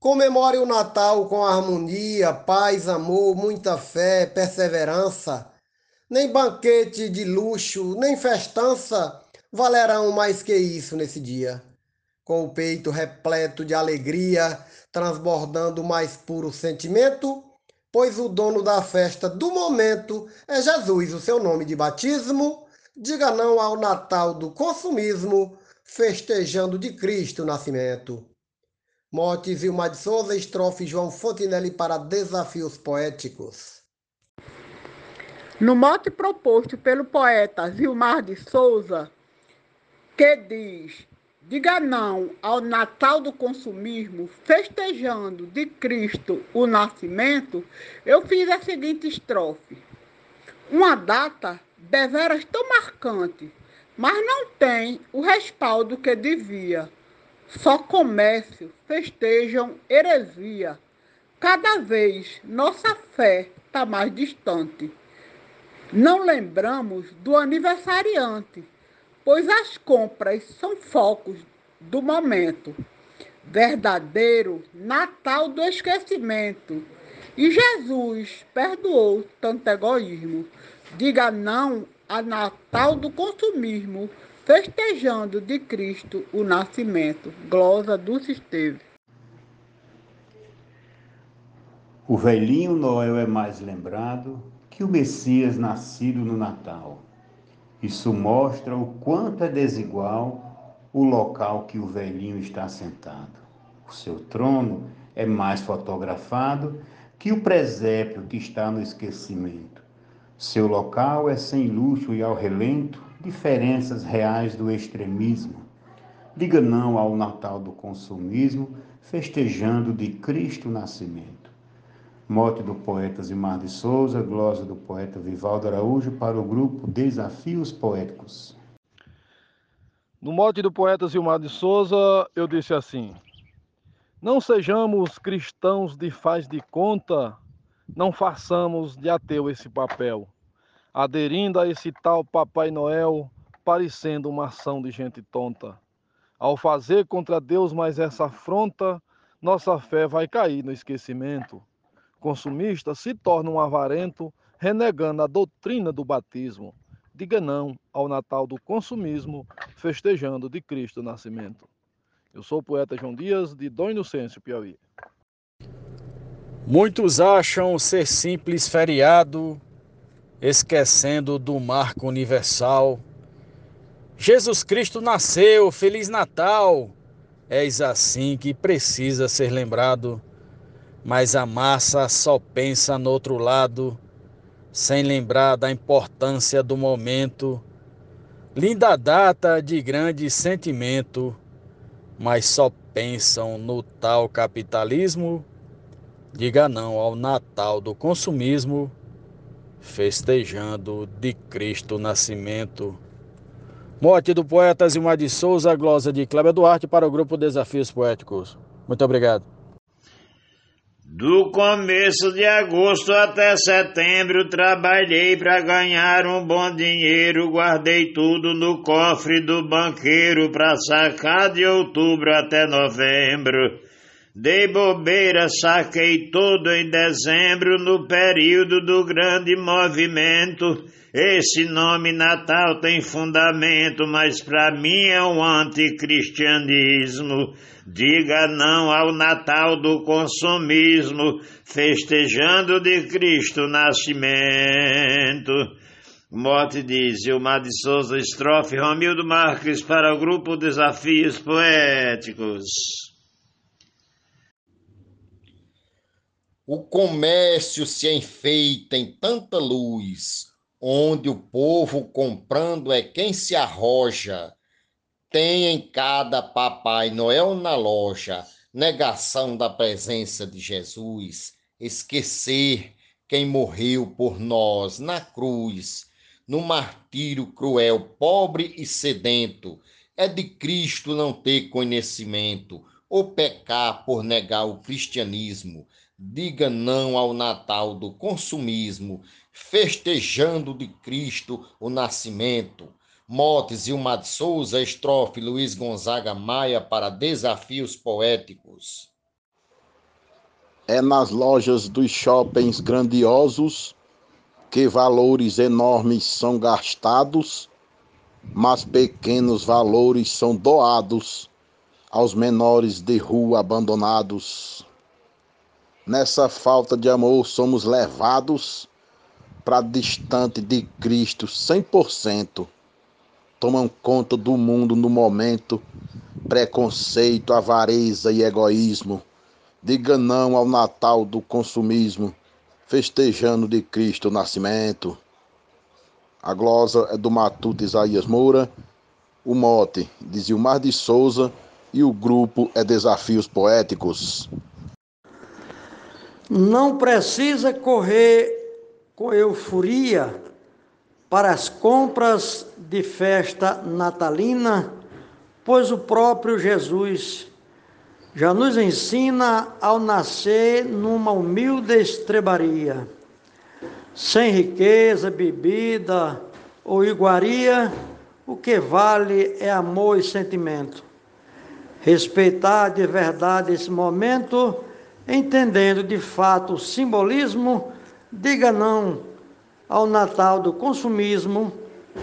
Comemore o Natal com harmonia, paz, amor, muita fé, perseverança. Nem banquete de luxo, nem festança valerão mais que isso nesse dia. Com o peito repleto de alegria, transbordando o mais puro sentimento, pois o dono da festa do momento é Jesus, o seu nome de batismo. Diga não ao Natal do consumismo, festejando de Cristo o nascimento. Morte Vilmar de Souza, estrofe João Fontinelli para Desafios Poéticos. No mote proposto pelo poeta Vilmar de Souza, que diz: Diga não ao Natal do consumismo, festejando de Cristo o nascimento, eu fiz a seguinte estrofe. Uma data deveras tão marcante, mas não tem o respaldo que devia só comércio festejam heresia. Cada vez nossa fé está mais distante. Não lembramos do aniversariante, pois as compras são focos do momento. Verdadeiro Natal do esquecimento. E Jesus perdoou tanto egoísmo. Diga não a Natal do consumismo festejando de Cristo o nascimento. Glosa Dulce esteve. O velhinho Noel é mais lembrado que o Messias nascido no Natal. Isso mostra o quanto é desigual o local que o velhinho está sentado. O seu trono é mais fotografado que o presépio que está no esquecimento. Seu local é sem luxo e ao relento diferenças reais do extremismo. Diga não ao Natal do consumismo, festejando de Cristo o nascimento. Mote do poeta Zimar de Souza, glosa do poeta Vivaldo Araújo para o grupo Desafios Poéticos. No mote do poeta Zilmar de Souza, eu disse assim: Não sejamos cristãos de faz de conta, não façamos de ateu esse papel aderindo a esse tal Papai Noel, parecendo uma ação de gente tonta. Ao fazer contra Deus mais essa afronta, nossa fé vai cair no esquecimento. Consumista se torna um avarento, renegando a doutrina do batismo. Diga não ao Natal do consumismo, festejando de Cristo o nascimento. Eu sou o poeta João Dias, de Dom Inocêncio, Piauí. Muitos acham ser simples feriado esquecendo do marco universal. Jesus Cristo nasceu, Feliz Natal! És assim que precisa ser lembrado, mas a massa só pensa no outro lado, sem lembrar da importância do momento. Linda data de grande sentimento, mas só pensam no tal capitalismo. Diga não ao Natal do consumismo festejando de Cristo nascimento. Morte do poeta Zilmar de Souza, glosa de Cléber Duarte para o grupo Desafios Poéticos. Muito obrigado. Do começo de agosto até setembro trabalhei para ganhar um bom dinheiro, guardei tudo no cofre do banqueiro para sacar de outubro até novembro. Dei bobeira, saquei todo em dezembro, no período do grande movimento. Esse nome Natal tem fundamento, mas para mim é um anticristianismo. Diga não ao Natal do consumismo, festejando de Cristo o nascimento. Morte de Gilmar de Souza, estrofe Romildo Marques para o grupo Desafios Poéticos. O comércio se enfeita em tanta luz, onde o povo comprando é quem se arroja. Tem em cada Papai Noel na loja negação da presença de Jesus, esquecer quem morreu por nós na cruz, no martírio cruel, pobre e sedento. É de Cristo não ter conhecimento ou pecar por negar o cristianismo diga não ao Natal do consumismo, festejando de Cristo o nascimento. Motes Ilmar de Souza, estrofe Luiz Gonzaga Maia para Desafios Poéticos. é nas lojas dos shoppings grandiosos que valores enormes são gastados, mas pequenos valores são doados aos menores de rua abandonados. Nessa falta de amor somos levados para distante de Cristo 100%. Tomam conta do mundo no momento, preconceito, avareza e egoísmo. Diga não ao Natal do consumismo, festejando de Cristo o nascimento. A glosa é do Matuto Isaías Moura, o mote de Zilmar de Souza e o grupo é Desafios Poéticos. Não precisa correr com euforia para as compras de festa natalina, pois o próprio Jesus já nos ensina ao nascer numa humilde estrebaria, sem riqueza, bebida ou iguaria, o que vale é amor e sentimento. Respeitar de verdade esse momento entendendo de fato o simbolismo, diga não ao Natal do consumismo,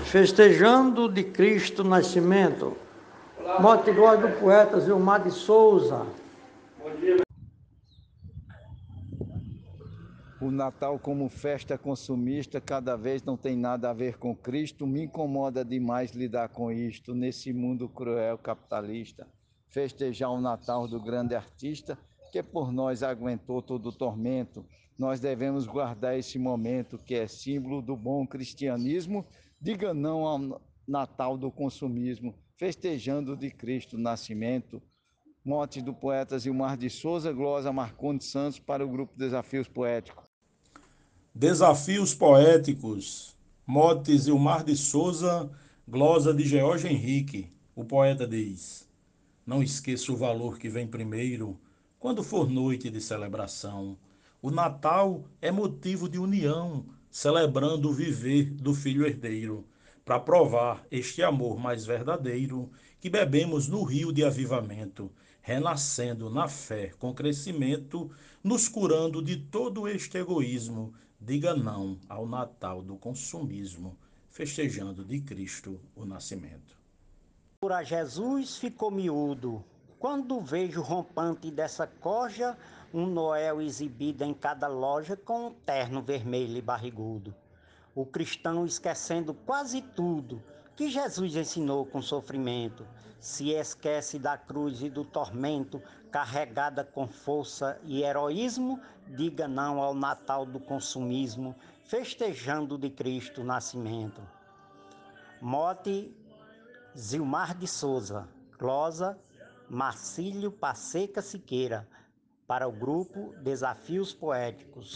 festejando de Cristo nascimento. Mote glória do poeta Zilmar de Souza. O Natal como festa consumista cada vez não tem nada a ver com Cristo. Me incomoda demais lidar com isto nesse mundo cruel capitalista. Festejar o Natal do grande artista que por nós aguentou todo o tormento. Nós devemos guardar esse momento que é símbolo do bom cristianismo. Diga não ao Natal do consumismo, festejando de Cristo o nascimento. Mote do poeta Zilmar de Souza, glosa Marcondes Santos para o grupo Desafios Poéticos. Desafios Poéticos. Mote Zilmar de Souza, glosa de George Henrique. O poeta diz: Não esqueça o valor que vem primeiro quando for noite de celebração. O Natal é motivo de união, celebrando o viver do filho herdeiro, para provar este amor mais verdadeiro que bebemos no rio de avivamento, renascendo na fé com crescimento, nos curando de todo este egoísmo. Diga não ao Natal do consumismo, festejando de Cristo o nascimento. Por a Jesus ficou miúdo, quando vejo rompante dessa corja, um Noel exibido em cada loja com um terno vermelho e barrigudo. O cristão esquecendo quase tudo que Jesus ensinou com sofrimento, se esquece da cruz e do tormento, carregada com força e heroísmo, diga não ao Natal do consumismo, festejando de Cristo o nascimento. Mote Zilmar de Souza, glosa Marcílio Passeca Siqueira, para o grupo Desafios Poéticos.